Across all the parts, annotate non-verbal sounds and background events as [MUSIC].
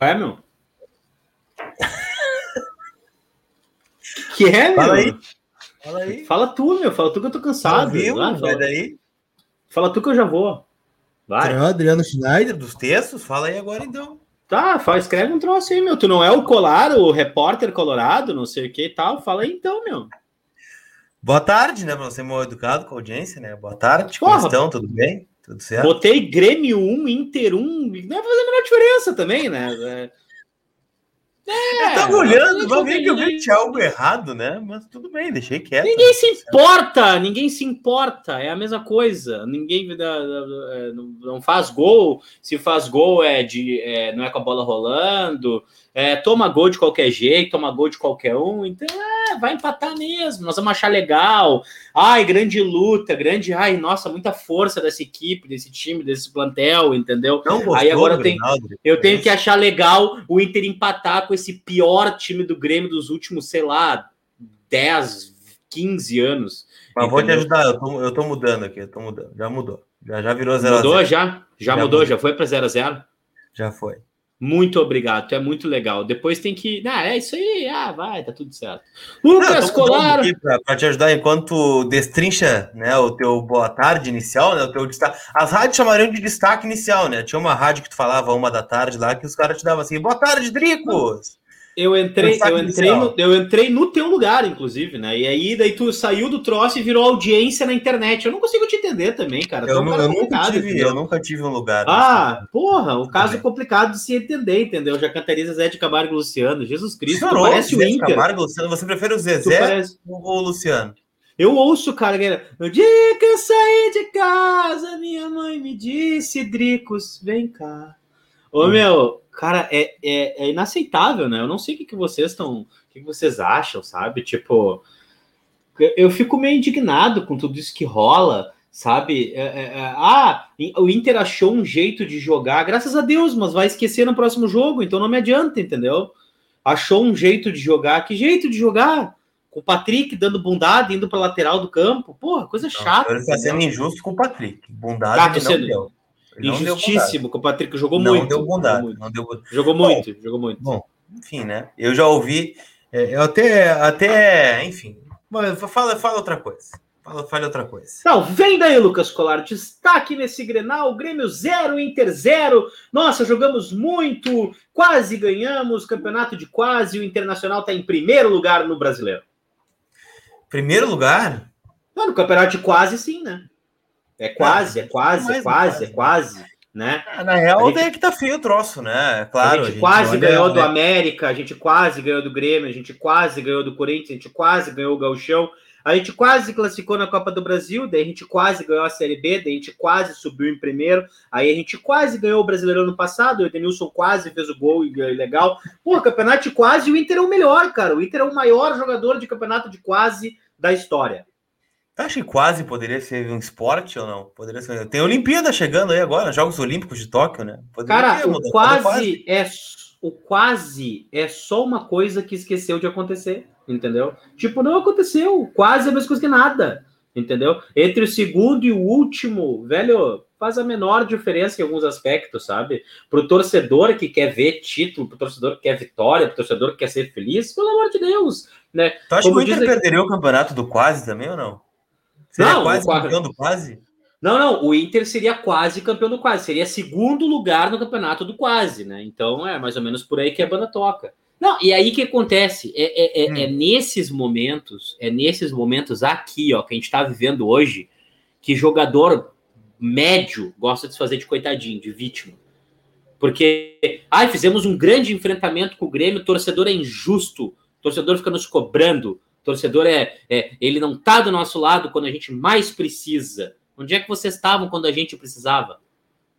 É, meu? que é, meu? Fala aí. Fala aí. Fala tu, meu. Fala tu que eu tô cansado. Viu? Vai, fala, daí. fala tu que eu já vou. Vai. Adriano Schneider, dos textos? Fala aí agora então. Tá, fala, escreve um troço aí, meu. Tu não é o Colar, o repórter colorado, não sei o que e tal. Fala aí então, meu. Boa tarde, né? Pra você mal educado com a audiência, né? Boa tarde, Porra. como estão? Tudo bem? Tudo certo? Botei Grêmio 1, Inter 1. Não vai fazer a menor diferença também, né? É, eu tava olhando, eu vai ver que eu vi que tinha algo errado, né? Mas tudo bem, deixei quieto. Ninguém se importa, ninguém se importa, é a mesma coisa. Ninguém é, não- não faz gol. Se faz gol é de é, não é com a bola rolando. É, toma gol de qualquer jeito, toma gol de qualquer um. Então é, vai empatar mesmo. Nós vamos achar legal. Ai, grande luta, grande. Ai, nossa, muita força dessa equipe, desse time, desse plantel, entendeu? Não gostou, Aí agora tem- Grinaldo? Eu tenho que achar legal o Inter empatar com esse pior time do Grêmio dos últimos, sei lá, 10, 15 anos. Mas vou te entendeu? ajudar, eu tô, eu tô mudando aqui, eu tô mudando. Já mudou. Já, já virou 0 Mudou a 0 já? Já, Já mudou, mudou. já foi para 0 a 0 Já foi. Muito obrigado, tu é muito legal. Depois tem que. Ah, é isso aí, ah, vai, tá tudo certo. Não, Lucas mudando Colar. pra te ajudar enquanto destrincha né, o teu boa tarde inicial, né? O teu destaque. As rádios chamariam de destaque inicial, né? Tinha uma rádio que tu falava uma da tarde lá que os caras te davam assim, boa tarde, Dricos! Eu entrei, eu entrei, no, eu entrei no teu lugar, inclusive, né? E aí, daí tu saiu do troço e virou audiência na internet. Eu não consigo te entender também, cara. É Eu, um cara eu nunca tive, entendeu? eu nunca tive um lugar. Ah, porra, o caso bem. complicado de se entender, entendeu? Já cantariza Zé de Camargo e Luciano. Jesus Cristo, Chorou, parece o Zé Inter. Camargo, Luciano, você prefere o Zezé parece- ou o Luciano? Eu ouço, cara, no dia que eu saí de casa, minha mãe me disse, Dricos, vem cá. Ô, Hum. meu, cara, é, é, é inaceitável, né? Eu não sei o que, que vocês estão, o que, que vocês acham, sabe? Tipo, eu, eu fico meio indignado com tudo isso que rola, sabe? É, é, é, ah, o Inter achou um jeito de jogar, graças a Deus, mas vai esquecer no próximo jogo, então não me adianta, entendeu? Achou um jeito de jogar, que jeito de jogar? Com o Patrick dando bundada, indo para lateral do campo, porra, coisa chata. Ele entendeu? sendo injusto com o Patrick. Bondade Tá, não sendo deu. Ele não. Injustíssimo, que o Patrick jogou Não muito. deu jogou bondade. muito, Não deu bondade. jogou muito. Jogou muito. Bom, enfim, né? Eu já ouvi. é, Eu até, até, enfim. Fala, fala outra coisa. Fala, fale outra coisa. Não, vem daí, Lucas Colar. Destaque nesse Grenal, Grêmio 0, Inter 0. Nossa, jogamos muito, quase ganhamos, campeonato de quase. O Internacional está em primeiro lugar no brasileiro. Primeiro lugar, Não, no campeonato de quase, sim, né? É quase, é quase, é quase, é quase. quase, né? na real, gente- é que tá feio o troço, né? Claro. a gente, quase ganhou do? América, a gente quase ganhou do Grêmio, a gente quase ganhou do Corinthians, a gente quase ganhou o Gauchão, a gente quase classificou na Copa do Brasil, daí a gente quase ganhou a Série B, daí a gente quase subiu em primeiro, aí a gente quase ganhou o Brasileirão no passado, o Edenilson quase fez o gol e ganhou legal. Pô, campeonato de quase, o Inter é o melhor, cara. O Inter é o maior jogador de campeonato de quase da história. Tu acha que quase poderia ser um esporte ou não? Poderia ser. Tem Olimpíada chegando aí agora, Jogos Olímpicos de Tóquio, né? Poderia Cara, o mudado, quase, é o quase é só uma coisa que esqueceu de acontecer, entendeu? Tipo, não aconteceu, quase é a mesma coisa que nada, entendeu? Entre o segundo e o último, velho, faz a menor diferença em alguns aspectos, sabe? Pro torcedor que quer ver título, pro torcedor que quer vitória, pro torcedor que quer ser feliz, pelo amor de Deus, né? Tu acha Como que o Inter perderia o campeonato do quase também ou não? Seria Não, quase campeão do quase? Não, não, o Inter seria quase campeão do quase, seria segundo lugar no campeonato do quase, né? Então é mais ou menos por aí que a banda toca. Não, e aí o que acontece? É, é, é- Hum. é nesses momentos, é nesses momentos aqui, ó, que a gente tá vivendo hoje, que jogador médio gosta de se fazer de coitadinho, de vítima. Porque, ai, fizemos um grande enfrentamento com o Grêmio, o torcedor é injusto, o torcedor fica nos cobrando, torcedor é, é ele não tá do nosso lado quando a gente mais precisa. Onde é que vocês estavam quando a gente precisava?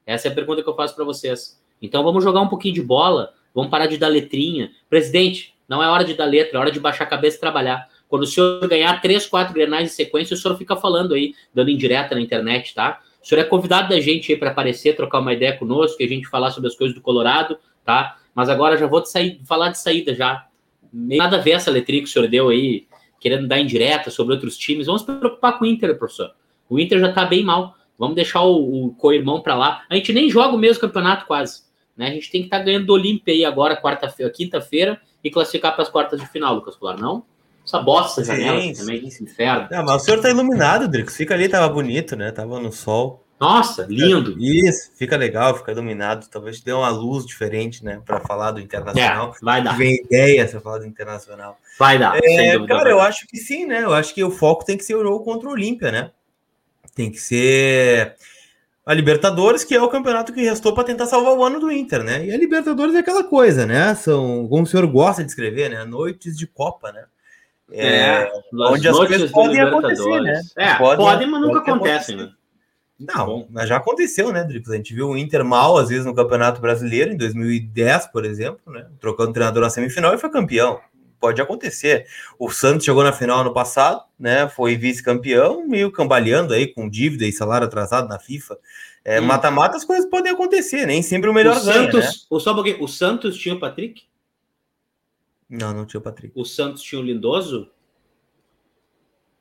Essa é a pergunta que eu faço para vocês. Então vamos jogar um pouquinho de bola, vamos parar de dar letrinha. Presidente, não é hora de dar letra, é hora de baixar a cabeça e trabalhar. Quando o senhor ganhar três, quatro grenais em sequência, o senhor fica falando aí, dando indireta na internet, tá? O senhor é convidado da gente aí para aparecer, trocar uma ideia conosco, que a gente falar sobre as coisas do Colorado, tá? Mas agora já vou sair, falar de saída já. Nada a ver essa letrinha que o senhor deu aí, querendo dar indireta sobre outros times. Vamos se preocupar com o Inter, professor. O Inter já tá bem mal. Vamos deixar o, o co-irmão para lá. A gente nem joga o mesmo campeonato quase. Né? A gente tem que estar tá ganhando do Olímpia aí agora, quarta-feira, quinta-feira, e classificar para as quartas de final, Lucas Colar, não? Essa bosta janela sim, também, esse inferno. Não, mas o senhor tá iluminado, Drix. Fica ali, tava bonito, né? Tava no sol. Nossa, lindo. Isso, fica legal, fica iluminado. Talvez dê uma luz diferente, né? Para falar do internacional. É, vai dar. Vem ideia para falar do internacional. Vai dar. É, cara, eu acho que sim, né? Eu acho que o foco tem que ser o jogo contra o Olímpia, né? Tem que ser a Libertadores, que é o campeonato que restou para tentar salvar o ano do Inter, né? E a Libertadores é aquela coisa, né? São, como o senhor gosta de escrever, né? Noites de Copa, né? É, é onde as coisas podem acontecer, né? É, podem, podem mas nunca acontecem, né? Não, mas já aconteceu, né, Dricos? A gente viu o Inter mal, às vezes, no Campeonato Brasileiro, em 2010, por exemplo, né? Trocando treinador na semifinal e foi campeão. Pode acontecer. O Santos chegou na final ano passado, né? Foi vice-campeão, meio cambaleando aí, com dívida e salário atrasado na FIFA. É. Mata-mata, as coisas podem acontecer, nem sempre o melhor o ganha, Santos, né? o, só o Santos tinha o Patrick? Não, não tinha o Patrick. O Santos tinha o Lindoso?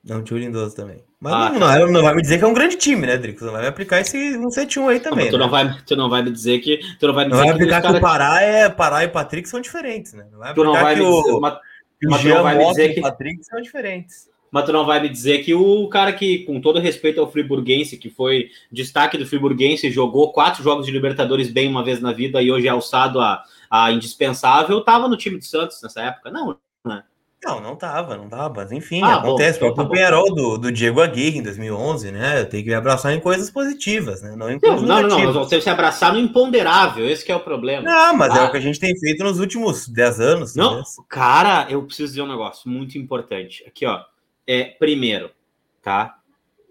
Não tinha o Lindoso também. Mas ah, não, tá. não, não, vai me dizer que é um grande time, né, Drico? Você vai aplicar esse 171 aí também. Não, tu, né? não vai, tu não vai me dizer que. Tu não vai me não vai aplicar que, que o Pará, é, Pará e Patrick são diferentes, né? Não vai tu não vai que o, dizer, mas, que o Jean vai me dizer que o Patrick são diferentes. Mas tu não vai me dizer que o cara que, com todo respeito ao Friburguense, que foi destaque do Friburguense, jogou quatro jogos de Libertadores bem uma vez na vida e hoje é alçado a, a indispensável, estava no time de Santos nessa época. Não, né? Não, não tava, não tava. Mas enfim, ah, acontece. Bom, então, tá o Penharol do, do Diego Aguirre em 2011, né? Tem que me abraçar em coisas positivas, né? Não em coisas não, não, não, você se abraçar no imponderável, esse é o problema. Não, mas ah. é o que a gente tem feito nos últimos 10 anos. Não, cara, eu preciso dizer um negócio muito importante. Aqui, ó. É, primeiro, tá?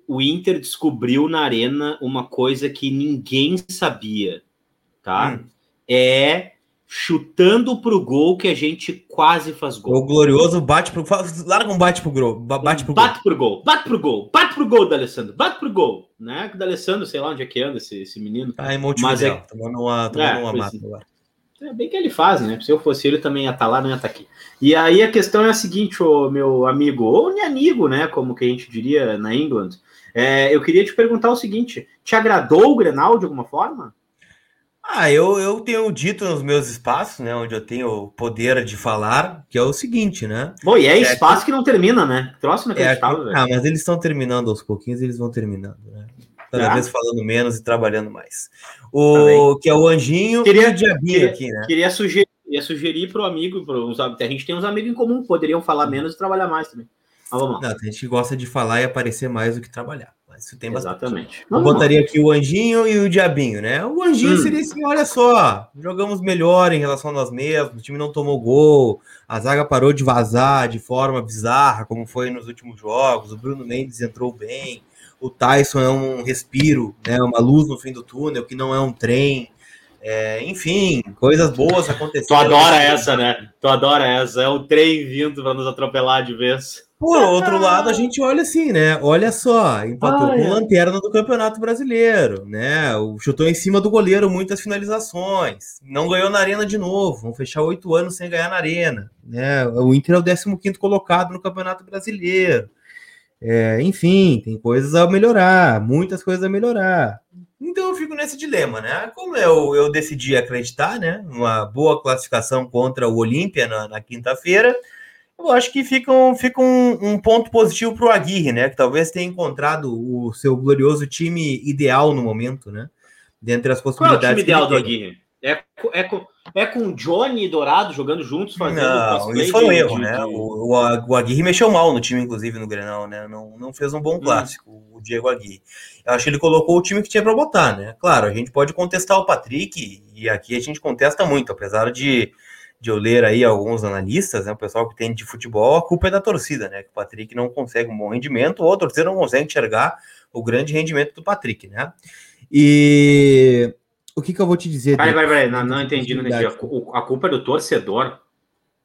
O Inter descobriu na arena uma coisa que ninguém sabia, tá? Hum. É chutando pro gol que a gente quase faz gol. O glorioso bate pro larga um bate pro gol, bate pro bate gol. pro gol, bate pro gol, bate pro gol da Alessandro, bate pro gol, né? Que da Alessandro, sei lá onde é que anda esse, esse menino. Tá em Mas é tomando uma, tomando é, uma mata agora. É bem que ele faz, né? Se eu fosse ele também ia estar tá lá, não ia estar tá aqui. E aí a questão é a seguinte, ô, meu amigo, ou nem amigo, né? Como que a gente diria na England. É, eu queria te perguntar o seguinte: te agradou o Grenal de alguma forma? Ah, eu, eu tenho dito nos meus espaços, né, onde eu tenho o poder de falar, que é o seguinte, né? Bom, e é, é espaço que... que... não termina, né? Troço não é Ah, mas eles estão terminando aos pouquinhos, eles vão terminando, né? Cada vez falando menos e trabalhando mais. O que é o Anjinho queria, e o Diabinho queria, aqui, né? Queria sugerir, queria sugerir para o amigo, pro, a gente tem uns amigos em comum, poderiam falar menos e trabalhar mais também. Mas vamos lá. Não, a gente gosta de falar e aparecer mais do que trabalhar. Isso tem bastante. Exatamente. Eu botaria aqui o anjinho e o diabinho, né? O anjinho hum. seria assim: olha só, jogamos melhor em relação a nós mesmos, o time não tomou gol, a zaga parou de vazar de forma bizarra, como foi nos últimos jogos, o Bruno Mendes entrou bem, o Tyson é um respiro, né? Uma luz no fim do túnel, que não é um trem. É, enfim, coisas boas aconteceram. Tu adora essa, né? Tu adora essa. É o trem vindo para nos atropelar de vez. Por outro lado, a gente olha assim, né? Olha só, empatou ah, com é. lanterna do Campeonato Brasileiro, né? O chutou em cima do goleiro muitas finalizações. Não ganhou na arena de novo. Vão fechar oito anos sem ganhar na arena. Né? O Inter é o 15 colocado no Campeonato Brasileiro. É, enfim, tem coisas a melhorar, muitas coisas a melhorar. Então eu fico nesse dilema, né? Como eu, eu decidi acreditar, né? Uma boa classificação contra o Olímpia na, na quinta-feira eu acho que fica um, fica um, um ponto positivo para o Aguirre, né? Que talvez tenha encontrado o seu glorioso time ideal no momento, né? Dentre as possibilidades. Qual é o time ideal do Aguirre? É, é, com, é com Johnny e Dourado jogando juntos, fazendo Não, isso foi um erro, de, né? De... O, o, Aguirre mexeu mal no time, inclusive, no Grenal, né? Não, não fez um bom hum. clássico, o Diego Aguirre. Eu acho que ele colocou o time que tinha para botar, né? Claro, a gente pode contestar o Patrick, e aqui a gente contesta muito, apesar de de eu ler aí alguns analistas, né, o pessoal que tem de futebol, a culpa é da torcida, né? Que o Patrick não consegue um bom rendimento, ou a torcida não consegue enxergar o grande rendimento do Patrick, né? E o que, que eu vou te dizer? Peraí, peraí, peraí, não, não entendi, não entendi. A culpa é do torcedor?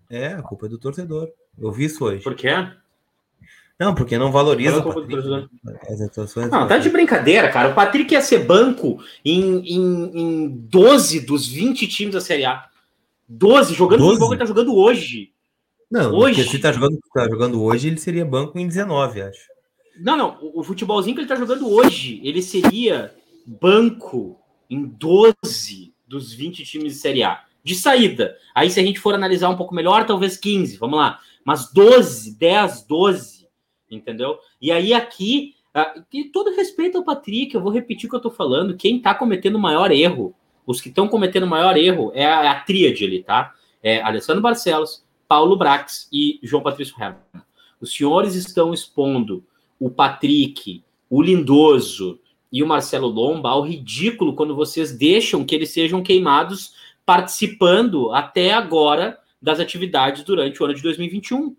É, a culpa é do torcedor. Eu vi isso hoje. Por quê? Não, porque não valoriza o Patrick, né? Não, tá de brincadeira, cara. O Patrick ia ser banco em, em, em 12 dos 20 times da Série A. 12, jogando 12? o futebol que ele tá jogando hoje. Não, hoje. se tá jogando, tá jogando hoje, ele seria banco em 19, acho. Não, não. O, o futebolzinho que ele tá jogando hoje, ele seria banco em 12 dos 20 times de Série A. De saída. Aí, se a gente for analisar um pouco melhor, talvez 15, vamos lá. Mas 12, 10, 12, entendeu? E aí, aqui, uh, e todo respeito ao Patrick, eu vou repetir o que eu tô falando. Quem tá cometendo o maior erro, os que estão cometendo o maior erro, é a, é a tríade ali, tá? É Alessandro Barcelos, Paulo Brax e João Patrício Herman. Os senhores estão expondo o Patrick, o Lindoso e o Marcelo Lomba ao ridículo quando vocês deixam que eles sejam queimados participando até agora das atividades durante o ano de 2021,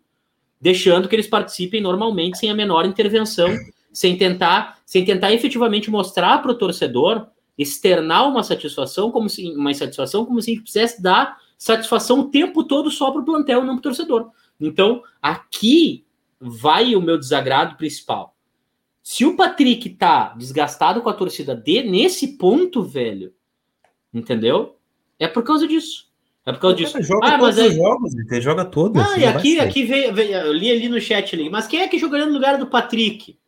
deixando que eles participem normalmente sem a menor intervenção, sem tentar, sem tentar efetivamente mostrar para o torcedor externar uma satisfação como se uma insatisfação como se a gente quisesse dar satisfação o tempo todo só para o plantel, não para o torcedor. Então, aqui vai o meu desagrado principal. Se o Patrick tá desgastado com a torcida D nesse ponto, velho, entendeu? É por causa disso. É por causa disso. Joga ah, mas é... jogos, ele joga todos. Ah, e aqui, aqui veio, veio, eu li ali no chat ali. Mas quem é que jogaria no lugar do Patrick?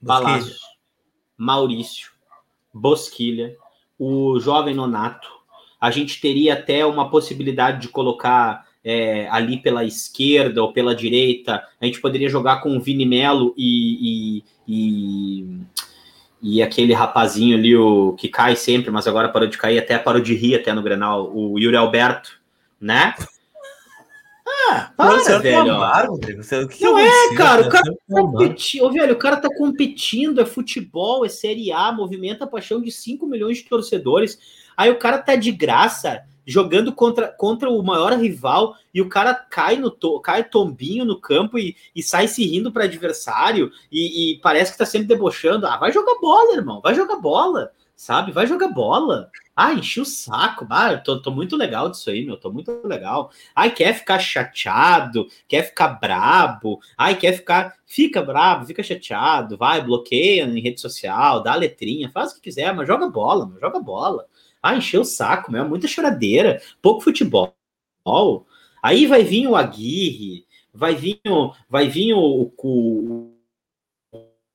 Balaço, Maurício, Bosquilha, o jovem Nonato. A gente teria até uma possibilidade de colocar é, ali pela esquerda ou pela direita, a gente poderia jogar com o Vini Melo e, e, e, e, aquele rapazinho ali, o que cai sempre, mas agora parou de cair, até parou de rir até no Grenal, o Yuri Alberto, né? Ah, para, você velho. Você, que não é, cara, o cara tá competindo, velho, o cara tá competindo, é futebol, é Série A, movimenta a paixão de 5 milhões de torcedores. Aí o cara tá de graça jogando contra, contra o maior rival e o cara cai no to, cai tombinho no campo e, e sai se rindo para adversário e, e, parece que tá sempre debochando. Ah, vai jogar bola, irmão, vai jogar bola, sabe? Vai jogar bola. Ah, enchi o saco. Ah, tô, tô muito legal disso aí, meu, tô muito legal. Ai, quer ficar chateado, quer ficar brabo, ai, quer ficar. Fica brabo, fica chateado, vai, bloqueia em rede social, dá letrinha, faz o que quiser, mas joga bola, meu, joga bola. Ah, encheu o saco, meu, muita choradeira, pouco futebol. Aí vai vir o Aguirre, vai vir, vai vir o, o,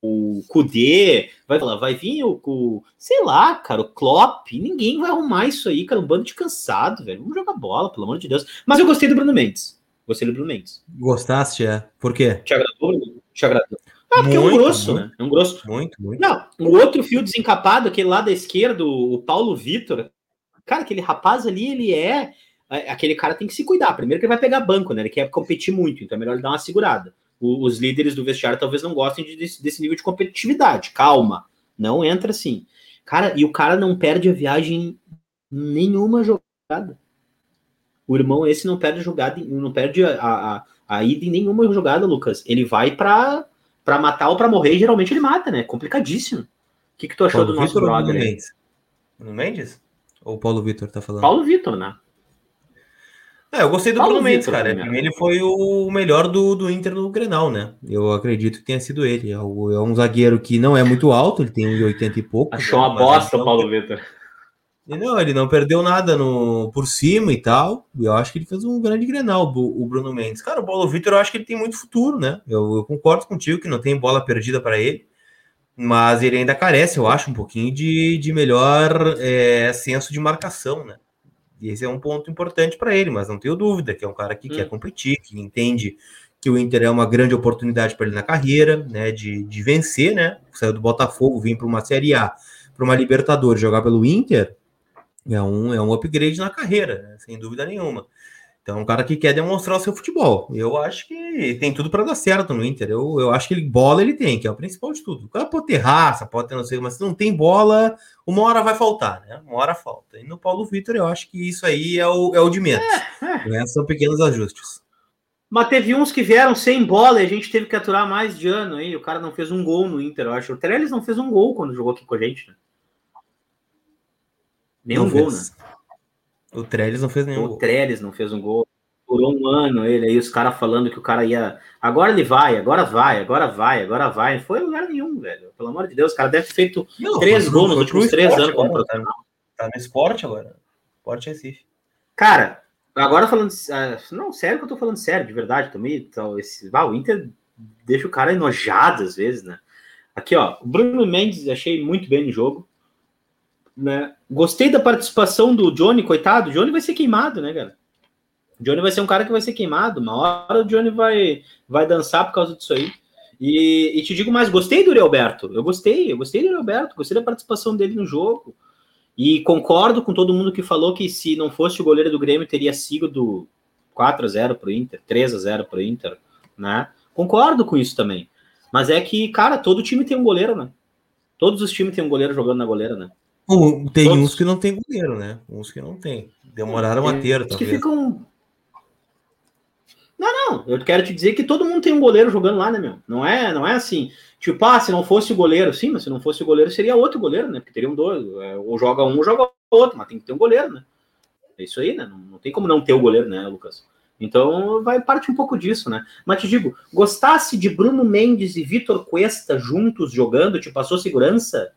o Kudê, vai falar, vai vir o, o, sei lá, cara, o Klopp, ninguém vai arrumar isso aí, cara, um bando de cansado, velho. Vamos jogar bola, pelo amor de Deus. Mas eu gostei do Bruno Mendes. Gostei do Bruno Mendes. Gostaste, é? Por quê? Te agradou? Te agradou? Ah, porque muito, é um grosso, muito, né? É um grosso. Muito, muito. Não, o outro fio desencapado, aquele lá da esquerda, o Paulo Vitor. Cara, aquele rapaz ali, ele é, é. Aquele cara tem que se cuidar. Primeiro que ele vai pegar banco, né? Ele quer competir muito, então é melhor ele dar uma segurada. O, os líderes do vestiário talvez não gostem de, desse, desse nível de competitividade. Calma. Não entra assim. Cara, e o cara não perde a viagem nenhuma jogada. O irmão esse não perde jogada, não perde a, a, a ida em nenhuma jogada, Lucas. Ele vai para para matar ou para morrer, e geralmente ele mata, né? Complicadíssimo. O que, que tu achou Paulo do nosso Vitor brother? Mendes? Mendes? Ou o Paulo Vitor tá falando? Paulo Vitor, né? É, eu gostei do Paulo Bruno Mendes, cara. Pra mim, ele foi o melhor do, do Inter no Grenal, né? Eu acredito que tenha sido ele. É, é um zagueiro que não é muito alto, ele tem 1,80 e pouco. Achou uma bosta o Paulo Vitor. Não, ele não perdeu nada no, por cima e tal. Eu acho que ele fez um grande Grenal, o, o Bruno Mendes. Cara, o Paulo Vitor, eu acho que ele tem muito futuro, né? Eu, eu concordo contigo que não tem bola perdida para ele. Mas ele ainda carece, eu acho, um pouquinho de, de melhor é, senso de marcação, né? Esse é um ponto importante para ele, mas não tenho dúvida que é um cara que hum. quer competir, que entende que o Inter é uma grande oportunidade para ele na carreira, né? De, de vencer, né? Saiu do Botafogo, vir para uma Série A, para uma Libertadores, jogar pelo Inter é um, é um upgrade na carreira, né? sem dúvida nenhuma. Então, é um cara que quer demonstrar o seu futebol. Eu acho que tem tudo para dar certo no Inter. Eu, eu acho que ele, bola ele tem, que é o principal de tudo. O cara pode ter raça, pode ter não sei, mas se não tem bola, uma hora vai faltar, né? Uma hora falta. E no Paulo Vitor, eu acho que isso aí é o, é o de menos. É, é. São pequenos ajustes. Mas teve uns que vieram sem bola e a gente teve que aturar mais de ano aí. O cara não fez um gol no Inter, eu acho. O Trellis não fez um gol quando jogou aqui com a gente, né? Nenhum não gol, fez. né? O Trellis não fez nenhum o gol. O Trellis não fez um gol. Durou um ano ele aí, os caras falando que o cara ia. Agora ele vai, agora vai, agora vai, agora vai. Não foi lugar nenhum, velho. Pelo amor de Deus, o cara deve ter feito não, três gols nos últimos três anos como profissional. Tá, tá no esporte agora. Esporte Recife. Cara, agora falando. Uh, não, sério que eu tô falando sério, de verdade também. Então, esse, ah, o Inter deixa o cara enojado às vezes, né? Aqui, ó, o Bruno Mendes achei muito bem no jogo Né? Gostei da participação do Johnny, coitado. O Johnny vai ser queimado, né, cara? O Johnny vai ser um cara que vai ser queimado. Uma hora o Johnny vai, vai dançar por causa disso aí. E, e te digo mais, gostei do Alberto. Eu gostei, eu gostei do Alberto, gostei da participação dele no jogo. E concordo com todo mundo que falou que se não fosse o goleiro do Grêmio, teria sido do 4 a 0 para o Inter, 3 a 0 para o Inter, né? Concordo com isso também. Mas é que, cara, todo time tem um goleiro, né? Todos os times têm um goleiro jogando na goleira, né? Tem Todos. uns que não tem goleiro, né? Uns que não tem. Demoraram a ter, talvez. Que ficam... Não, não. Eu quero te dizer que todo mundo tem um goleiro jogando lá, né, meu? Não é, não é assim. Tipo, ah, se não fosse o goleiro, sim, mas se não fosse o goleiro, seria outro goleiro, né? Porque teriam dois. É, ou joga um ou joga outro, mas tem que ter um goleiro, né? É isso aí, né? Não, não tem como não ter o goleiro, né, Lucas? Então vai parte um pouco disso, né? Mas te digo, gostasse de Bruno Mendes e Vitor Cuesta juntos jogando, te passou segurança?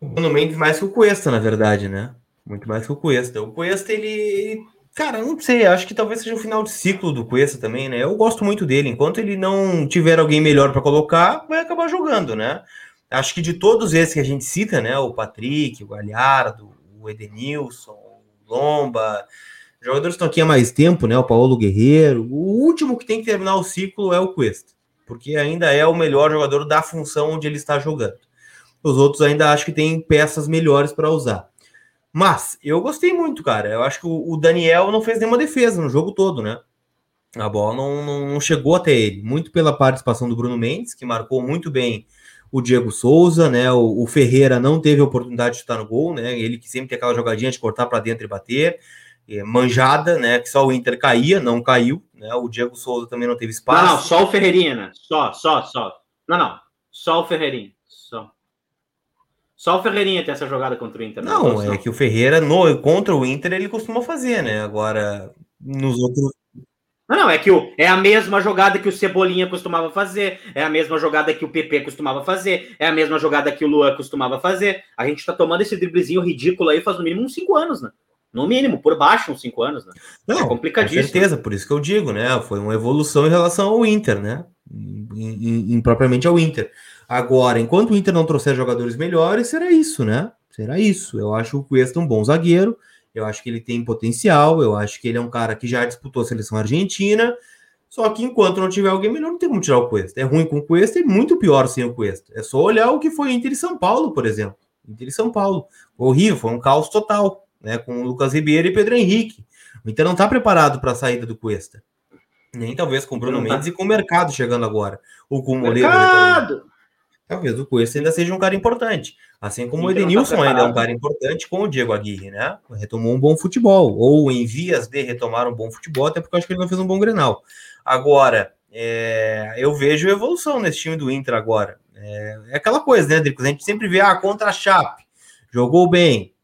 O Bruno Mendes mais que o Cuesta, na verdade, né? Muito mais que o Cuesta. O Cuesta, ele. Cara, não sei, acho que talvez seja o final de ciclo do Cuesta também, né? Eu gosto muito dele. Enquanto ele não tiver alguém melhor para colocar, vai acabar jogando, né? Acho que de todos esses que a gente cita, né? O Patrick, o Galhardo, o Edenilson, o Lomba, jogadores estão aqui há mais tempo, né? O Paulo Guerreiro. O último que tem que terminar o ciclo é o Cuesta, porque ainda é o melhor jogador da função onde ele está jogando. Os outros ainda acho que tem peças melhores para usar. Mas eu gostei muito, cara. Eu acho que o Daniel não fez nenhuma defesa no jogo todo, né? A bola não, não, não chegou até ele. Muito pela participação do Bruno Mendes, que marcou muito bem o Diego Souza, né? O, o, Ferreira não teve a oportunidade de estar no gol, né? Ele que sempre tem aquela jogadinha de cortar para dentro e bater. É, manjada, né? Que só o Inter caía, não caiu, né? O Diego Souza também não teve espaço. Não, não, só o Ferreirinha, né? Só, só, só. Não, não. Só o Ferreirinha. Só o Ferreirinha tem essa jogada contra o Inter. Né? Não, é que o Ferreira no, contra o Inter ele costuma fazer, né? Agora, nos outros. Não, não, é que o, é a mesma jogada que o Cebolinha costumava fazer, é a mesma jogada que o PP costumava fazer, é a mesma jogada que o Luan costumava fazer. A gente tá tomando esse driblezinho ridículo aí faz no mínimo uns 5 anos, né? No mínimo, por baixo, uns 5 anos, né? Não, é complicadíssimo. Com certeza, por isso que eu digo, né? Foi uma evolução em relação ao Inter, né? Em, em, em propriamente ao Inter. Agora, enquanto o Inter não trouxer jogadores melhores, será isso, né? Será isso. Eu acho o Cuesta um bom zagueiro, eu acho que ele tem potencial, eu acho que ele é um cara que já disputou a seleção argentina, só que enquanto não tiver alguém melhor, não tem como tirar o Cuesta. É ruim com o Cuesta e muito pior sem o Cuesta. É só olhar o que foi Inter e São Paulo, por exemplo. Inter e São Paulo. Horrível, foi um caos total, né? Com o Lucas Ribeiro e Pedro Henrique. O Inter não está preparado para a saída do Cuesta. Nem talvez com o Bruno tá. Mendes e com o mercado chegando agora. Ou com o Moreira. Mercado! Talvez o Cuesta ainda seja um cara importante. Assim como o Edenilson tá ainda é um cara importante com o Diego Aguirre, né? Retomou um bom futebol, ou em vias de retomar um bom futebol, até porque eu acho que ele não fez um bom Grenal. Agora, é, eu vejo evolução nesse time do Inter agora. É, é aquela coisa, né, Drico? A gente sempre vê, ah, contra a Chape, jogou bem,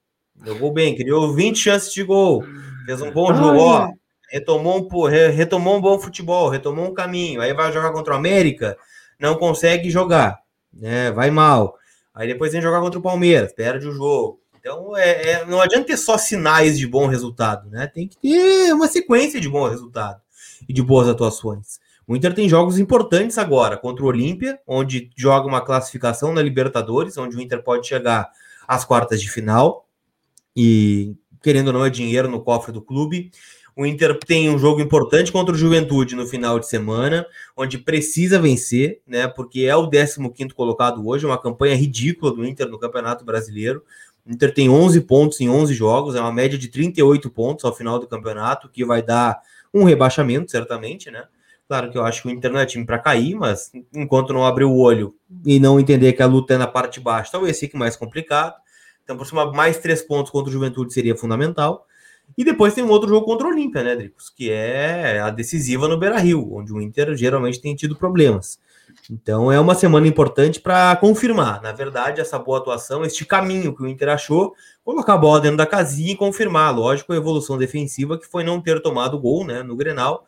jogou bem, criou 20 chances de gol, fez um bom jogo, ó, retomou um, retomou um bom futebol, retomou um caminho, aí vai jogar contra o América, não consegue jogar né? Vai mal. Aí depois vem jogar contra o Palmeiras, perde o jogo. Então é, é, não adianta ter só sinais de bom resultado, né? Tem que ter uma sequência de bom resultado e de boas atuações. O Inter tem jogos importantes agora contra o Olímpia, onde joga uma classificação na Libertadores, onde o Inter pode chegar às quartas de final e querendo ou não é dinheiro no cofre do clube. O Inter tem um jogo importante contra o Juventude no final de semana, onde precisa vencer, né? Porque é o 15 colocado hoje, uma campanha ridícula do Inter no Campeonato Brasileiro. O Inter tem 11 pontos em 11 jogos, é uma média de 38 pontos ao final do campeonato, que vai dar um rebaixamento, certamente, né? Claro que eu acho que o Inter não é time para cair, mas enquanto não abrir o olho e não entender que a luta é na parte de baixo, talvez fique mais complicado. Então, por cima, mais três pontos contra o Juventude seria fundamental. E depois tem um outro jogo contra o Olímpia, né, Dricos? Que é a decisiva no Beira Rio, onde o Inter geralmente tem tido problemas. Então é uma semana importante para confirmar, na verdade, essa boa atuação, este caminho que o Inter achou, colocar a bola dentro da casinha e confirmar, lógico, a evolução defensiva que foi não ter tomado gol né, no Grenal,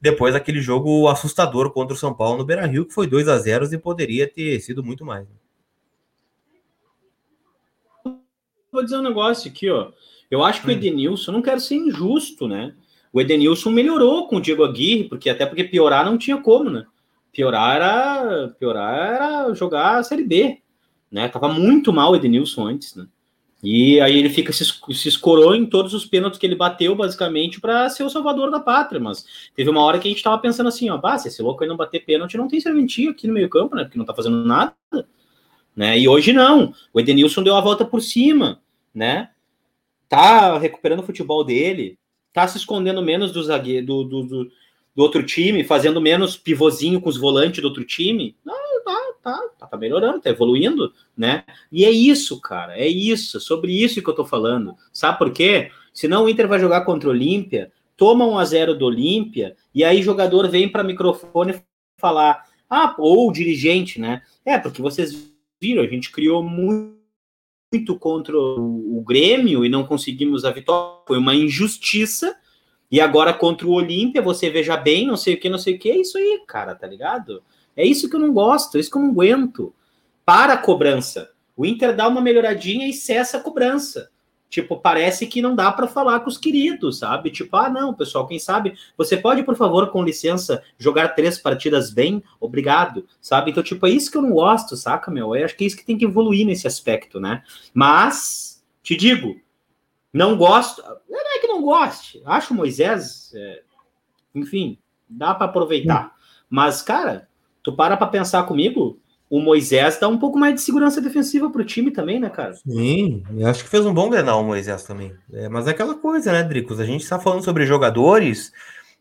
depois daquele jogo assustador contra o São Paulo no Beira Rio, que foi 2 a 0 e poderia ter sido muito mais. Né? Vou dizer um negócio aqui, ó. Eu acho que hum. o Edenilson, não quero ser injusto, né? O Edenilson melhorou com o Diego Aguirre, porque até porque piorar não tinha como, né? Piorar era, piorar era jogar a Série B. né? Tava muito mal o Edenilson antes, né? E aí ele fica se, se escorou em todos os pênaltis que ele bateu, basicamente, para ser o salvador da pátria. Mas teve uma hora que a gente tava pensando assim, ó, bah, se esse louco aí não bater pênalti, não tem serventia aqui no meio campo, né? Porque não tá fazendo nada. Né? E hoje não. O Edenilson deu a volta por cima, né? Tá recuperando o futebol dele, tá se escondendo menos do zagueiro, do, do, do, do outro time, fazendo menos pivôzinho com os volantes do outro time. Não, tá, tá, tá melhorando, tá evoluindo, né? E é isso, cara, é isso, é sobre isso que eu tô falando. Sabe por quê? Senão o Inter vai jogar contra o Olímpia, toma um a 0 do Olímpia, e aí jogador vem para microfone falar, ah, ou o dirigente, né? É, porque vocês viram, a gente criou muito muito contra o, Grêmio e não conseguimos a vitória. Foi uma injustiça. E agora contra o Olímpia, você veja bem, não sei o que, não sei o que, é isso aí, cara, tá ligado? É isso que eu não gosto, é isso que eu não aguento. Para a cobrança. O Inter dá uma melhoradinha e cessa a cobrança. Tipo, parece que não dá para falar com os queridos, sabe? Tipo, ah, não, pessoal, quem sabe, você pode, por favor, com licença, jogar três partidas bem? Obrigado, sabe? Então, tipo, é isso que eu não gosto, saca, meu? Eu acho que é isso que tem que evoluir nesse aspecto, né? Mas, te digo, não gosto, não é que não goste, acho Moisés, é, enfim, dá para aproveitar. Mas, cara, Tu para para pensar comigo, o Moisés dá um pouco mais de segurança defensiva pro time também, né, cara? Sim, acho que fez um bom Grenal o Moisés também. É, mas é aquela coisa, né, Dricos? A gente está falando sobre jogadores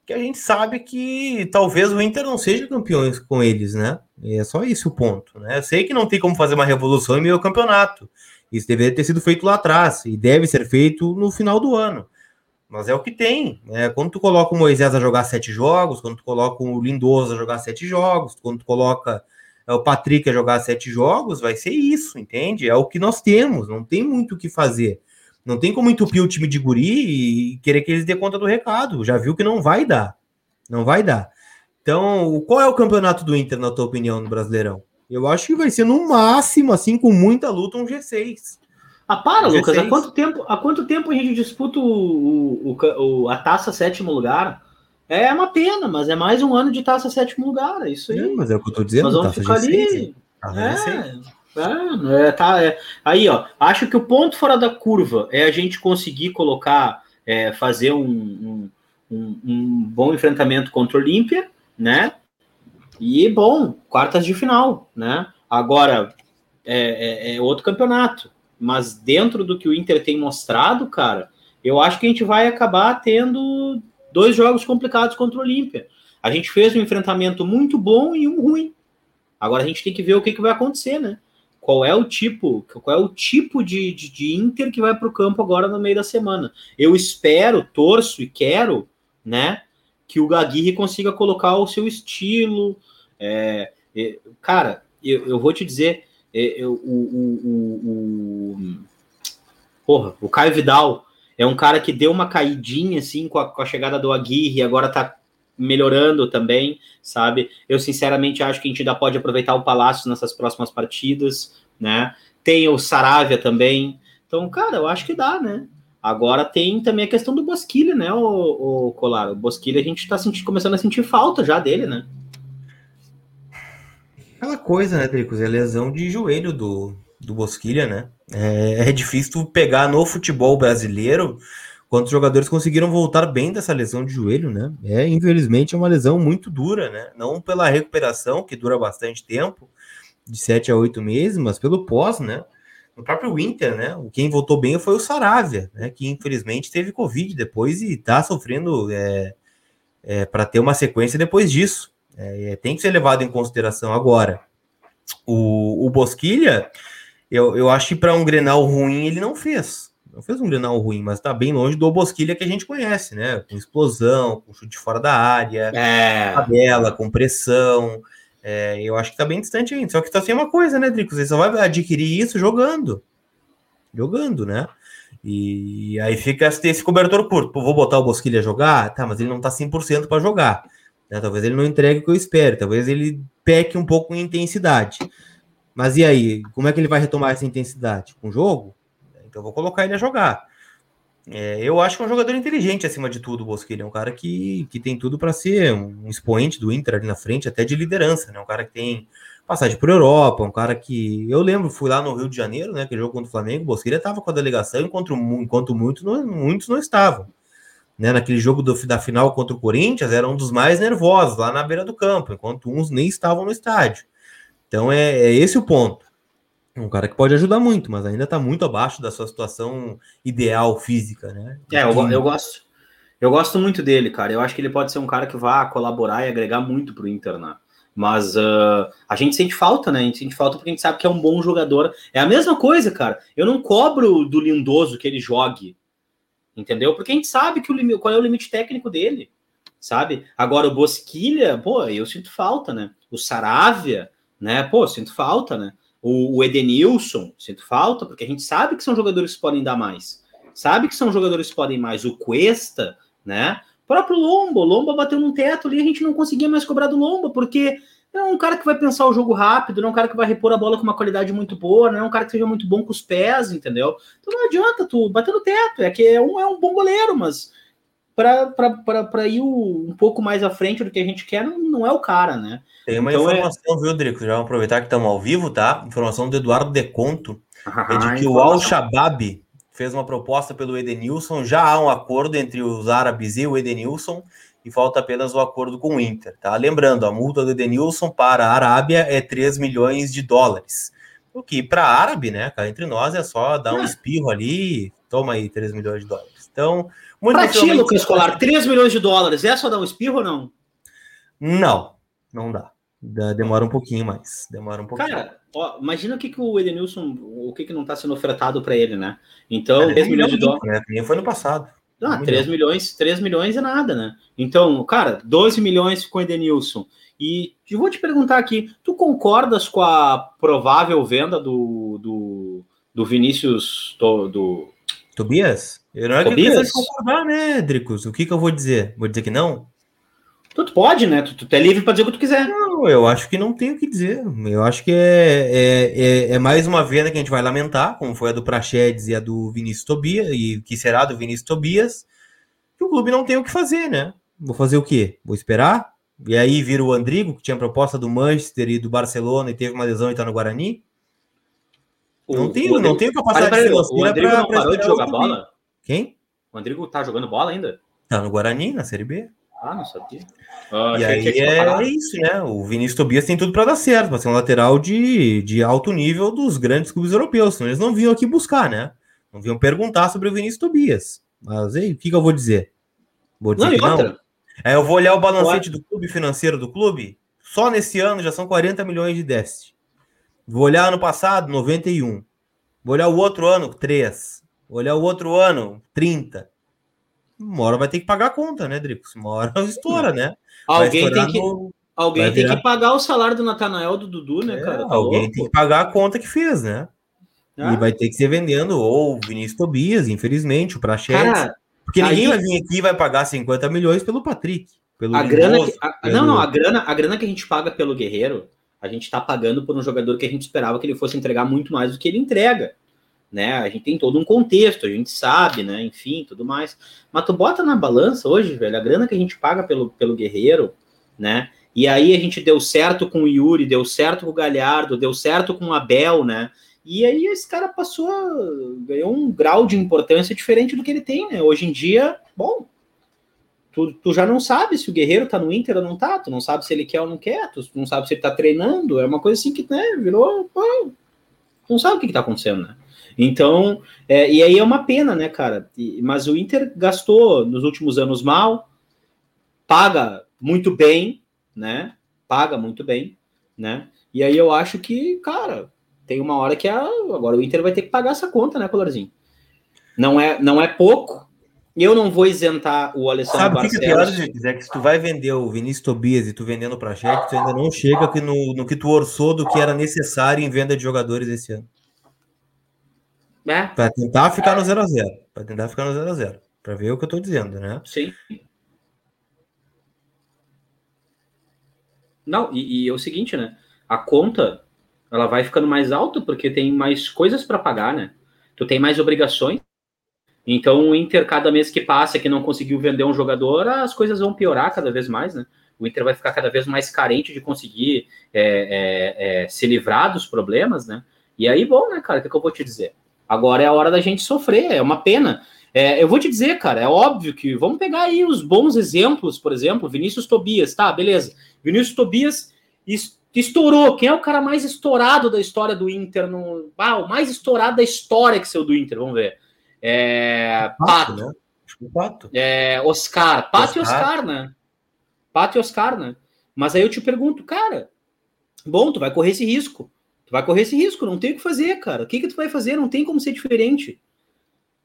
que a gente sabe que talvez o Inter não seja campeão com eles, né? É só isso o ponto, né? Eu sei que não tem como fazer uma revolução em meio campeonato. Isso deveria ter sido feito lá atrás e deve ser feito no final do ano. Mas é o que tem. Né? Quando tu coloca o Moisés a jogar sete jogos, quando tu coloca o Lindoso a jogar sete jogos, quando tu coloca o Patrick a jogar sete jogos, vai ser isso, entende? É o que nós temos, não tem muito o que fazer. Não tem como entupir o time de guri e querer que eles dê conta do recado. Já viu que não vai dar. Não vai dar. Então, qual é o campeonato do Inter, na tua opinião, no Brasileirão? Eu acho que vai ser no máximo, assim, com muita luta, um G6. Ah, para, Lucas. Há quanto, tempo, há quanto tempo a gente disputa o, o, o, a taça sétimo lugar? É uma pena, mas é mais um ano de taça sétimo lugar. É isso aí. É, mas é o que eu tô dizendo. Nós vamos ficar ali. É, é, é, tá, é. Aí, ó, acho que o ponto fora da curva é a gente conseguir colocar, é, fazer um, um, um, um bom enfrentamento contra o Olímpia, né? E bom, quartas de final, né? Agora é, é, é outro campeonato mas dentro do que o Inter tem mostrado, cara, eu acho que a gente vai acabar tendo dois jogos complicados contra o Olímpia. A gente fez um enfrentamento muito bom e um ruim. Agora a gente tem que ver o que, que vai acontecer, né? Qual é o tipo, qual é o tipo de, de, de Inter que vai para o campo agora no meio da semana? Eu espero, torço e quero, né, que o Gaguirre consiga colocar o seu estilo. É, é, cara, eu, eu vou te dizer, é, é, o, o, o, o, porra, o Caio Vidal é um cara que deu uma caidinha assim com a, com a chegada do Aguirre, agora tá melhorando também, sabe? Eu sinceramente acho que a gente ainda pode aproveitar o Palácio nessas próximas partidas, né? Tem o Saravia também. Então, cara, eu acho que dá, né? Agora tem também a questão do Bosquilha, né, o, o Colar? O Bosquilha a gente tá sentindo, começando a sentir falta já dele, né? Aquela coisa, né, Tricos? É lesão de joelho do, do Bosquilha, né? É, é difícil pegar no futebol brasileiro quantos jogadores conseguiram voltar bem dessa lesão de joelho, né? É, infelizmente, é uma lesão muito dura, né? Não pela recuperação, que dura bastante tempo, de 7 a 8 meses, mas pelo pós, né? No próprio Inter, né? Quem voltou bem foi o Saravia, né? Que infelizmente teve Covid depois e tá sofrendo é, é, para ter uma sequência depois disso. É, tem que ser levado em consideração agora. O, o Bosquilha, eu, eu acho que para um Grenal ruim ele não fez. Não fez um Grenal ruim, mas está bem longe do Bosquilha que a gente conhece, né? Com explosão, com chute fora da área, é. tabela, com pressão. É, eu acho que está bem distante ainda. Só que está sem uma coisa, né, Drico? Você só vai adquirir isso jogando. Jogando, né? E aí fica esse cobertor curto. Pô, vou botar o Bosquilha jogar? Tá, mas ele não tá 100% para jogar. Né? Talvez ele não entregue o que eu espero, talvez ele peque um pouco em intensidade. Mas e aí, como é que ele vai retomar essa intensidade? Com o jogo? Então eu vou colocar ele a jogar. É, eu acho que é um jogador inteligente acima de tudo, o Bosquilha. É um cara que, que tem tudo para ser um expoente do Inter ali na frente, até de liderança, né? Um cara que tem passagem por Europa, um cara que. Eu lembro, fui lá no Rio de Janeiro, né? Que jogo contra o Flamengo, o Bosquilha estava com a delegação, enquanto, enquanto muitos, não, muitos não estavam. Né, naquele jogo do, da final contra o Corinthians, era um dos mais nervosos lá na beira do campo, enquanto uns nem estavam no estádio. Então é, é esse o ponto. Um cara que pode ajudar muito, mas ainda está muito abaixo da sua situação ideal física, né? É, eu, eu, gosto. Eu gosto muito dele, cara. Eu acho que ele pode ser um cara que vá colaborar e agregar muito pro Inter, né? Mas uh, a gente sente falta, né? A gente sente falta porque a gente sabe que é um bom jogador. É a mesma coisa, cara. Eu não cobro do Lindoso que ele jogue, entendeu? Porque a gente sabe que o qual é o limite técnico dele, sabe? Agora o Bosquilha, pô, eu sinto falta, né? O Saravia, né? Pô, sinto falta, né? O, o Edenilson, sinto falta, porque a gente sabe que são jogadores que podem dar mais. Sabe que são jogadores que podem mais. O Cuesta, né? O próprio Lombo. O Lombo bateu num teto ali, a gente não conseguia mais cobrar do Lombo, porque é um cara que vai pensar o jogo rápido, não é um cara que vai repor a bola com uma qualidade muito boa, não é um cara que seja muito bom com os pés, entendeu? Então não adianta tu bater no teto, é que é um, é um bom goleiro, mas para ir um pouco mais à frente do que a gente quer, não, não é o cara, né? Tem uma então é informação, é... viu, Drico? Já vamos aproveitar que estamos ao vivo, tá? Informação do Eduardo Deconto, ah, é de que o Al-Shabaab fez uma proposta pelo Edenilson, já há um acordo entre os árabes e o Edenilson, e falta apenas o acordo com o Inter, tá? Lembrando, a multa do Edenilson para a Arábia é 3 milhões de dólares. O que para árabe, né, cara, entre nós é só dar um ah. espirro ali, toma aí 3 milhões de dólares. Então, muito pra ti, Lucas Escolar, 3 milhões de dólares, é só dar um espirro ou não? Não, não dá. Demora um pouquinho mais. Demora um pouquinho. Cara, ó, imagina o que, que o Edenilson, o que, que não está sendo ofertado para ele, né? Então, é, 3 milhões de dólares. Né? Nem foi no passado. Ah, 3 milhões, 3 milhões é nada, né? Então, cara, 12 milhões com o Edenilson. E eu vou te perguntar aqui, tu concordas com a provável venda do, do, do Vinícius do, do Tobias? Eu não é Tobias? que concordar, né, Dricos? O que, que eu vou dizer? Vou dizer que não? Tu, pode, né? Tu, tu é livre para dizer o que tu quiser. Não, eu acho que não tem o que dizer. Eu acho que é, é, é, é, mais uma venda que a gente vai lamentar, como foi a do Prachedes e a do Vinícius Tobias, e que será do Vinícius Tobias, que o clube não tem o que fazer, né? Vou fazer o quê? Vou esperar? E aí vira o Andrigo, que tinha proposta do Manchester e do Barcelona e teve uma lesão e tá no Guarani? Não tem, o não tem capacidade financeira. O Andrigo pra, não parou de jogar bola? Quem? O Andrigo tá jogando bola ainda? Tá no Guarani, na Série B. Ah, não sabia. Ah, e aí é, é, isso, né? O Vinícius Tobias tem tudo para dar certo, para ser um lateral de, de alto nível dos grandes clubes europeus. Senão eles não vinham aqui buscar, né? Não vinham perguntar sobre o Vinícius Tobias. Mas aí, o que, que eu vou dizer? Vou dizer não, que não. É, eu vou olhar o balancete do clube financeiro do clube. Só nesse ano já são 40 milhões de déficit. Vou olhar ano passado, 91. Vou olhar o outro ano, 3. Olhar o outro ano, 30. Uma hora vai ter que pagar a conta, né, Dricos? Uma hora [LAUGHS] estoura, né? Alguém tem que. No... Alguém tem que pagar o salário do Natanael do Dudu, né, é, cara? Tá alguém louco. tem que pagar a conta que fez, né? Ah. E vai ter que ser vendendo ou o Vinícius Tobias, infelizmente, o Praxedes. Porque ninguém aí... vai vir aqui e vai pagar 50 milhões pelo Patrick. Pelo a grana que, a, pelo... Não, não, a grana, a grana que a gente paga pelo Guerreiro a gente está pagando por um jogador que a gente esperava que ele fosse entregar muito mais do que ele entrega. Né? A gente tem todo um contexto, a gente sabe, né? Enfim, tudo mais. Mas tu bota na balança hoje, velho, a grana que a gente paga pelo, pelo Guerreiro, né? E aí a gente deu certo com o Yuri, deu certo com o Galhardo, deu certo com o Abel, né? E aí esse cara passou, ganhou um grau de importância diferente do que ele tem, né? Hoje em dia, bom, tu, tu já não sabe se o Guerreiro tá no Inter ou não tá, tu não sabe se ele quer ou não quer, tu não sabe se ele tá treinando, é uma coisa assim que, né, virou, tu não sabe o que, que tá acontecendo, né? Então, é, e aí é uma pena, né, cara? E, mas o Inter gastou nos últimos anos mal, paga muito bem, né? Paga muito bem, né? E aí eu acho que, cara, tem uma hora que a, agora o Inter vai ter que pagar essa conta, né, Colorzinho? Não é, não é pouco, eu não vou isentar o Alessandro Sabe o que é pior, é que se tu vai vender o Vinícius Tobias e tu vendendo para cheque, tu ainda não chega no, no que tu orçou do que era necessário em venda de jogadores esse ano. É. Para tentar ficar no 0 a 0 Para tentar ficar no 0 a 0 Para ver o que eu tô dizendo, né? Sim. Não, e, e é o seguinte, né? A conta ela vai ficando mais alta porque tem mais coisas para pagar, né? Tu tem mais obrigações Então o Inter, cada mês que passa que não conseguiu vender um jogador, as coisas vão piorar cada vez mais, né? O Inter vai ficar cada vez mais carente de conseguir é, é, é, se livrar dos problemas, né? E aí, bom, né, cara, o que, que, eu vou te dizer? Agora é a hora da gente sofrer, é uma pena. É, eu vou te dizer, cara, é óbvio que vamos pegar aí os bons exemplos, por exemplo, Vinícius Tobias, tá, beleza. Vinícius Tobias estourou. Quem é o cara mais estourado da história do Inter? No... Ah, o mais estourado da história que saiu do Inter, vamos ver. É... Pato. Pato. Né? Pato. É, Oscar. Pato Oscar. e Oscar, né? Pato e Oscar, né? Mas aí eu te pergunto, cara, bom, tu vai correr esse risco. Tu vai correr esse risco, não tem o que fazer, cara. O que que tu vai fazer? Não tem como ser diferente.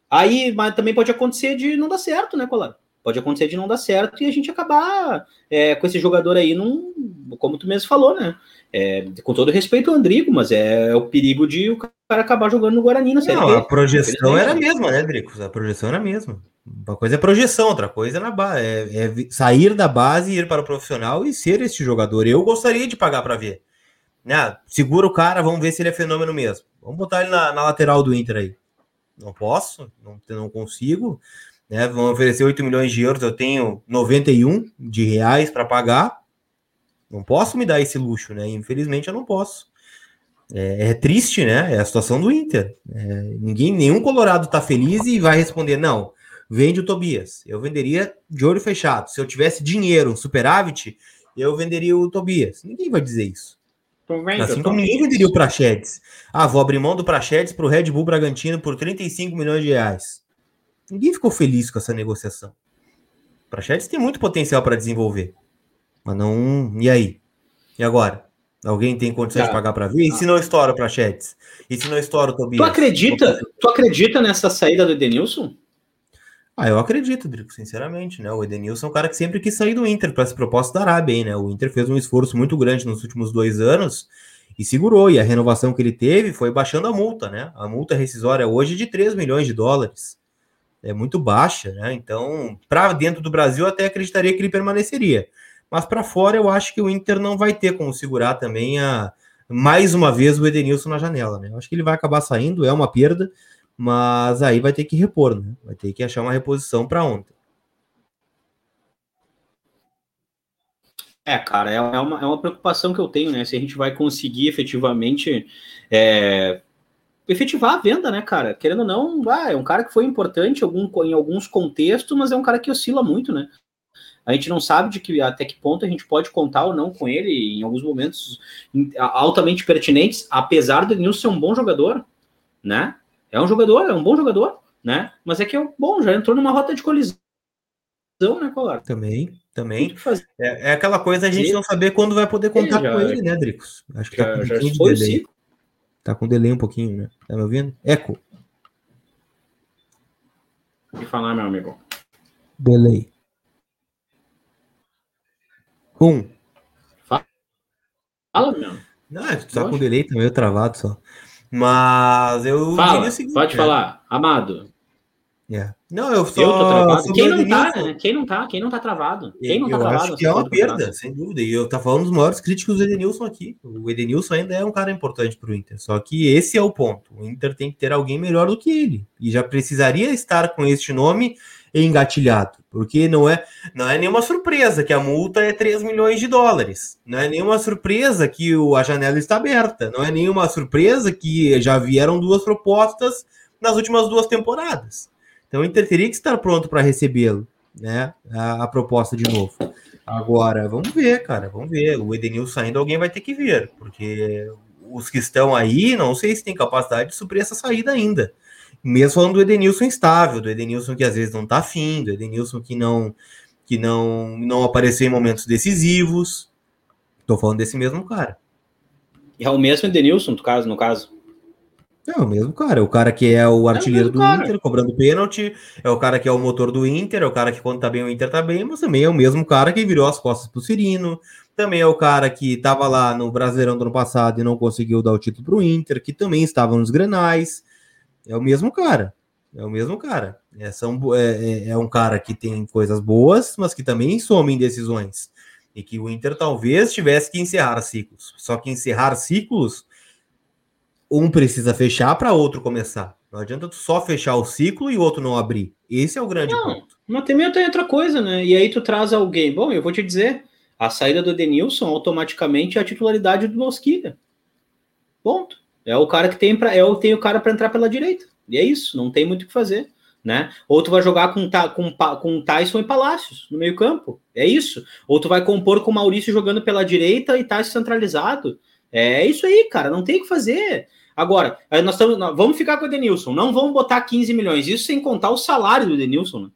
Aí, mas também pode acontecer de não dar certo, né, Colar? Pode acontecer de não dar certo e a gente acabar é, com esse jogador aí, num, como tu mesmo falou, né? É, com todo respeito ao Andrigo, mas é o perigo de o cara acabar jogando no Guarani na Série Não, a projeção era a mesma, né, Dricos? A projeção era a mesma. Uma coisa é projeção, outra coisa é na base. É, é, sair da base, ir para o profissional e ser esse jogador. Eu gostaria de pagar para ver. Né? Segura o cara, vamos ver se ele é fenômeno mesmo. Vamos botar ele na, na lateral do Inter aí. Não posso, não, não consigo. Né? Vão oferecer 8 milhões de euros, eu tenho 91 de reais para pagar. Não posso me dar esse luxo, né? Infelizmente eu não posso. É, é triste, né? É a situação do Inter. É, ninguém, nenhum Colorado tá feliz e vai responder não. Vende o Tobias. Eu venderia de olho fechado. Se eu tivesse dinheiro, superávit, eu venderia o Tobias. Ninguém vai dizer isso. Assim como ninguém venderia o Prachedes. Ah, vou abrir mão do Prachedes para o Red Bull Bragantino por 35 milhões de reais. Ninguém ficou feliz com essa negociação. O Prachedes tem muito potencial para desenvolver. Mas não. E aí? E agora? Alguém tem condições de tá. pagar para ver? E se não estoura o Prachedes? E se não estoura o Tobias? Tu acredita, tu acredita nessa saída do Edenilson? Ah, eu acredito, Drico, sinceramente, né? O Edenilson é um cara que sempre quis sair do Inter para esse propósito da Arábia, hein, né? O Inter fez um esforço muito grande nos últimos dois anos e segurou. E a renovação que ele teve foi baixando a multa, né? A multa rescisória hoje é de 3 milhões de dólares. É muito baixa, né? Então, para dentro do Brasil, até acreditaria que ele permaneceria. Mas para fora, eu acho que o Inter não vai ter como segurar também a mais uma vez o Edenilson na janela, né? Eu acho que ele vai acabar saindo, é uma perda mas aí vai ter que repor, né? Vai ter que achar uma reposição para ontem. É, cara, é, é uma, é uma preocupação que eu tenho, né? Se a gente vai conseguir efetivamente é, efetivar a venda, né, cara? Querendo ou não, ah, é um cara que foi importante em, algum, em alguns contextos, mas é um cara que oscila muito, né? A gente não sabe de que até que ponto a gente pode contar ou não com ele em alguns momentos altamente pertinentes, apesar do Nilson ser um bom jogador, né? É um jogador, é um bom jogador, né? Mas é que é bom, já entrou numa rota de colisão, né, Colar? Também, também. É, é, aquela coisa a gente não saber quando vai poder contar já, com ele, né, Dricos? Acho que tá já, tá com um pouquinho de delay. Tá com delay um pouquinho, né? Tá me ouvindo? Eco. E falar, meu amigo. Delay. Um. Fala, meu. Não, é, tu tá com delay, tá meio travado só. Mas eu Fala, diria o seguinte, pode né? falar, amado. Yeah. É. Não, eu só. Eu tô travado. Quem não tá, né? Quem não tá? Quem não tá travado? Quem não tá eu travado? Acho que é uma perda, sem dúvida. E eu tá falando dos maiores críticos do Edenilson aqui. O Edenilson ainda é um cara importante pro Inter. Só que esse é o ponto. O Inter tem que ter alguém melhor do que ele. E já precisaria estar com este nome engatilhado, porque não é, não é nenhuma surpresa que a multa é 3 milhões de dólares. Não é nenhuma surpresa que o, a janela está aberta. Não é nenhuma surpresa que já vieram duas propostas nas últimas duas temporadas. Então o Inter teria que estar pronto para recebê-lo, né? A, a, proposta de novo. Agora, vamos ver, cara, vamos ver. O Edenilson saindo, alguém vai ter que vir, porque os que estão aí, não sei se tem capacidade de suprir essa saída ainda. Mesmo falando do Edenilson instável, do Edenilson que às vezes não tá afim, do Edenilson que não que não não apareceu em momentos decisivos. Tô falando desse mesmo cara. É o mesmo Edenilson, no caso, no caso. É o mesmo cara, é o cara que é o artilheiro é o do cara. Inter, cobrando pênalti, é o cara que é o motor do Inter, é o cara que quando tá bem o Inter tá bem, mas também é o mesmo cara que virou as costas pro Cirino, também é o cara que tava lá no Brasileirão do ano passado e não conseguiu dar o título pro Inter, que também estava nos Grenais, é o mesmo cara. É o mesmo cara. É, são, é, é, é um cara que tem coisas boas, mas que também some em decisões. E que o Inter talvez tivesse que encerrar ciclos. Só que encerrar ciclos, um precisa fechar para outro começar. Não adianta tu só fechar o ciclo e o outro não abrir. Esse é o grande Não, ponto. mas também tem outra coisa, né? E aí tu traz alguém. Bom, eu vou te dizer, a saída do Denilson automaticamente é a titularidade do Mosquilha. Ponto. É o cara que tem para é o tem o cara para entrar pela direita. E é isso, não tem muito o que fazer, né? Ou tu vai jogar com com com Tyson e Palácios no meio-campo. É isso. Ou tu vai compor com o Maurício jogando pela direita e Tyson centralizado. É isso aí, cara, não tem o que fazer. Agora, nós estamos, vamos ficar com o Denilson, não vamos botar 15 milhões, isso sem contar o salário do Denilson. Né?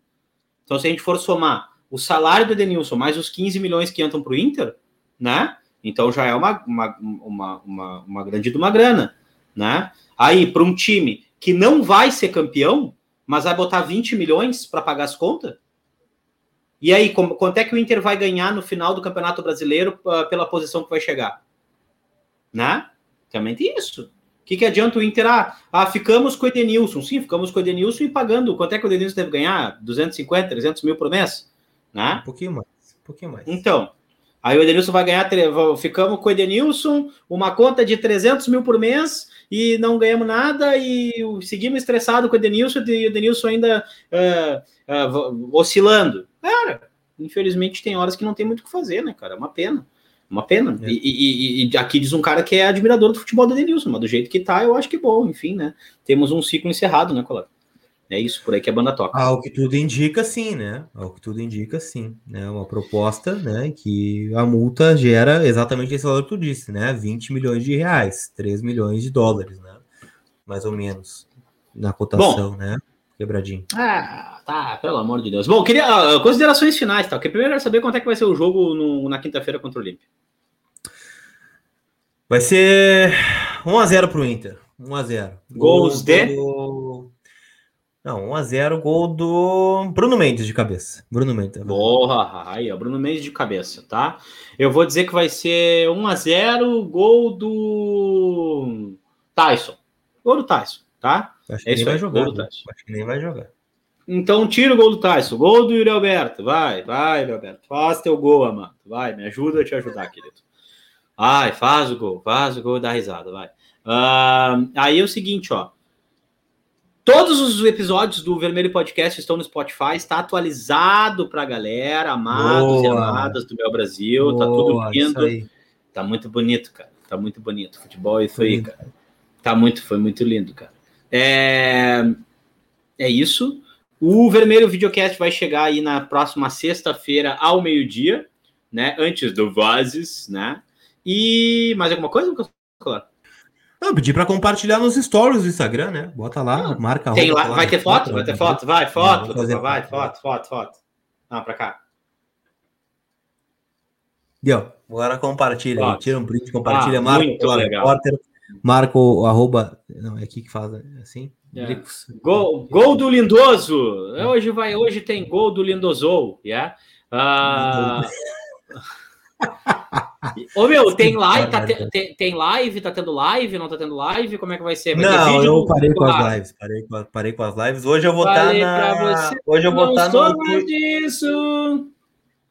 Então, se a gente for somar o salário do Denilson mais os 15 milhões que entram para o Inter, né? Então já é uma, uma, uma, uma, uma grande de uma grana, né? Aí, para um time que não vai ser campeão, mas vai botar 20 milhões para pagar as contas, e aí, quanto é que o Inter vai ganhar no final do Campeonato Brasileiro uh, pela posição que vai chegar? Né? Também tem isso que, que adianta o Inter? Ah, ah, ficamos com o Edenilson. Sim, ficamos com o Edenilson e pagando. Quanto é que o Edenilson deve ganhar? 250, 300 mil por mês? Né? Um pouquinho mais. Um pouquinho mais. Então, aí o Edenilson vai ganhar. Ficamos com o Edenilson, uma conta de 300 mil por mês e não ganhamos nada e seguimos estressados com o Edenilson e o Edenilson ainda uh, uh, oscilando. Cara, infelizmente tem horas que não tem muito o que fazer, né, cara? É uma pena. Uma pena. É. E, e, e, aqui diz um cara que é admirador do futebol do Denilson, mas do jeito que tá, eu acho que bom, enfim, né? Temos um ciclo encerrado, né, Colar? É isso, por aí que a banda toca. Ao que tudo indica, sim, né? Ao que tudo indica, sim. Né? Uma proposta, né? Que a multa gera exatamente esse valor que tu disse, né? 20 milhões de reais, 3 milhões de dólares, né? Mais ou menos, na cotação, bom, né? Quebradinho. Ah, tá, pelo amor de Deus. Bom, queria uh, considerações finais, tá? Porque primeiro eu quero saber quanto é que vai ser o jogo no, na quinta-feira contra o Olímpia. Vai ser 1x0 pro Inter. 1x0. Gols de? Do... Não, 1x0, gol do Bruno Mendes de cabeça. Bruno Mendes. Porra, aí, ó, Bruno Mendes de cabeça, tá? Eu vou dizer que vai ser 1x0, gol do Tyson. Gol do Tyson, tá? Acho que é nem vai jogar. Acho que nem vai jogar. Então tira o gol do Tyson. Gol do Yuri Alberto. Vai, vai, Yuri Alberto. Faz teu gol, amado. Vai, me ajuda a te ajudar, querido. Ai, faz o gol, faz o gol, dá risada, vai. Uh, aí é o seguinte, ó. Todos os episódios do Vermelho Podcast estão no Spotify, está atualizado para a galera, amados Boa. e amadas do meu Brasil, Boa, tá tudo lindo. Tá muito bonito, cara. Tá muito bonito. Futebol é isso aí, cara. Tá muito, foi muito lindo, cara. É, é isso. O Vermelho Videocast vai chegar aí na próxima sexta-feira ao meio-dia, né? Antes do Vozes, né? E mais alguma coisa, Lucas? Não, pedir para compartilhar nos stories do Instagram, né? Bota lá, ah, marca Tem lá, vai ter foto? Vai ter foto? Vai, foto, Não, vai, foto, foto, foto. Não, para cá. Deu. Agora compartilha, foto. tira um print, compartilha, ah, marca o repórter, marca o arroba. Não, é aqui que faz assim. Yeah. Gol, gol do Lindoso. Hoje vai, hoje tem gol do Lindoso, yeah? Uh... [LAUGHS] Ô meu, tem live, tá te, tem, tem, live, tá tendo live, não tá tendo live? Como é que vai ser? Vai não, eu parei com as lives, parei com, parei com as lives. Hoje eu vou estar tá na. Hoje eu vou estar tá no. Disso.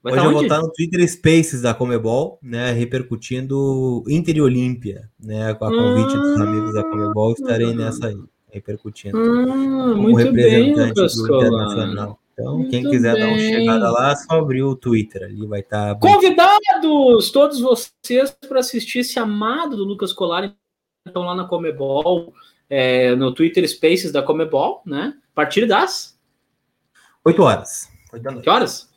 Vai Hoje tá eu vou estar no Twitter Spaces da Comebol, né, repercutindo Inter e Olímpia, né, com a convite dos amigos da Comebol, estarei nessa aí, repercutindo. Hum, como representante bem, do Internacional. Então, Muito quem quiser bem. dar uma chegada lá, é só abrir o Twitter ali, vai estar. Tá Convidados, todos vocês, para assistir esse amado do Lucas Colar, estão lá na Comebol, é, no Twitter Spaces da Comebol, né? A partir das 8 horas. 8 Que horas?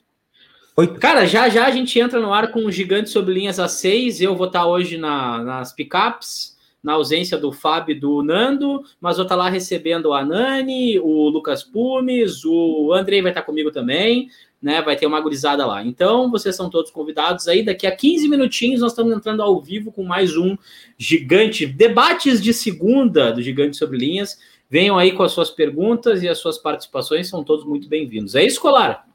8. Cara, já já a gente entra no ar com o Gigante sobre linhas A6. Eu vou estar hoje na, nas picapes na ausência do Fábio e do Nando, mas vou estar lá recebendo a Nani, o Lucas Pumes, o Andrei vai estar comigo também, né? Vai ter uma gurizada lá. Então, vocês são todos convidados aí. Daqui a 15 minutinhos nós estamos entrando ao vivo com mais um gigante debates de segunda do Gigante sobre Linhas. Venham aí com as suas perguntas e as suas participações, são todos muito bem-vindos. É isso, Colar?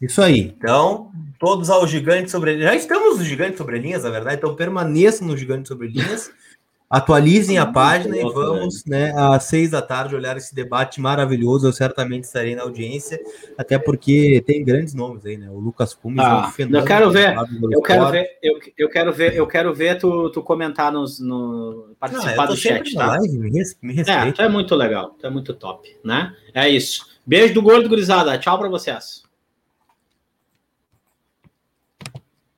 Isso aí. Então, todos ao Gigante sobre Já estamos no Gigante sobre Linhas, na verdade, então permaneçam no Gigante sobre Linhas. Atualizem a página e vamos, né, às seis da tarde, olhar esse debate maravilhoso. Eu certamente estarei na audiência, até porque tem grandes nomes aí, né? O Lucas Pumes ah, é um fenômeno. Eu quero ver, eu quero ver, eu, eu quero ver, eu quero ver tu, tu comentar nos, no participar Não, do chat, tá? Live, me, me respeita. É, tu é muito legal, tu é muito top, né? É isso. Beijo do gordo, gurizada. Tchau para vocês.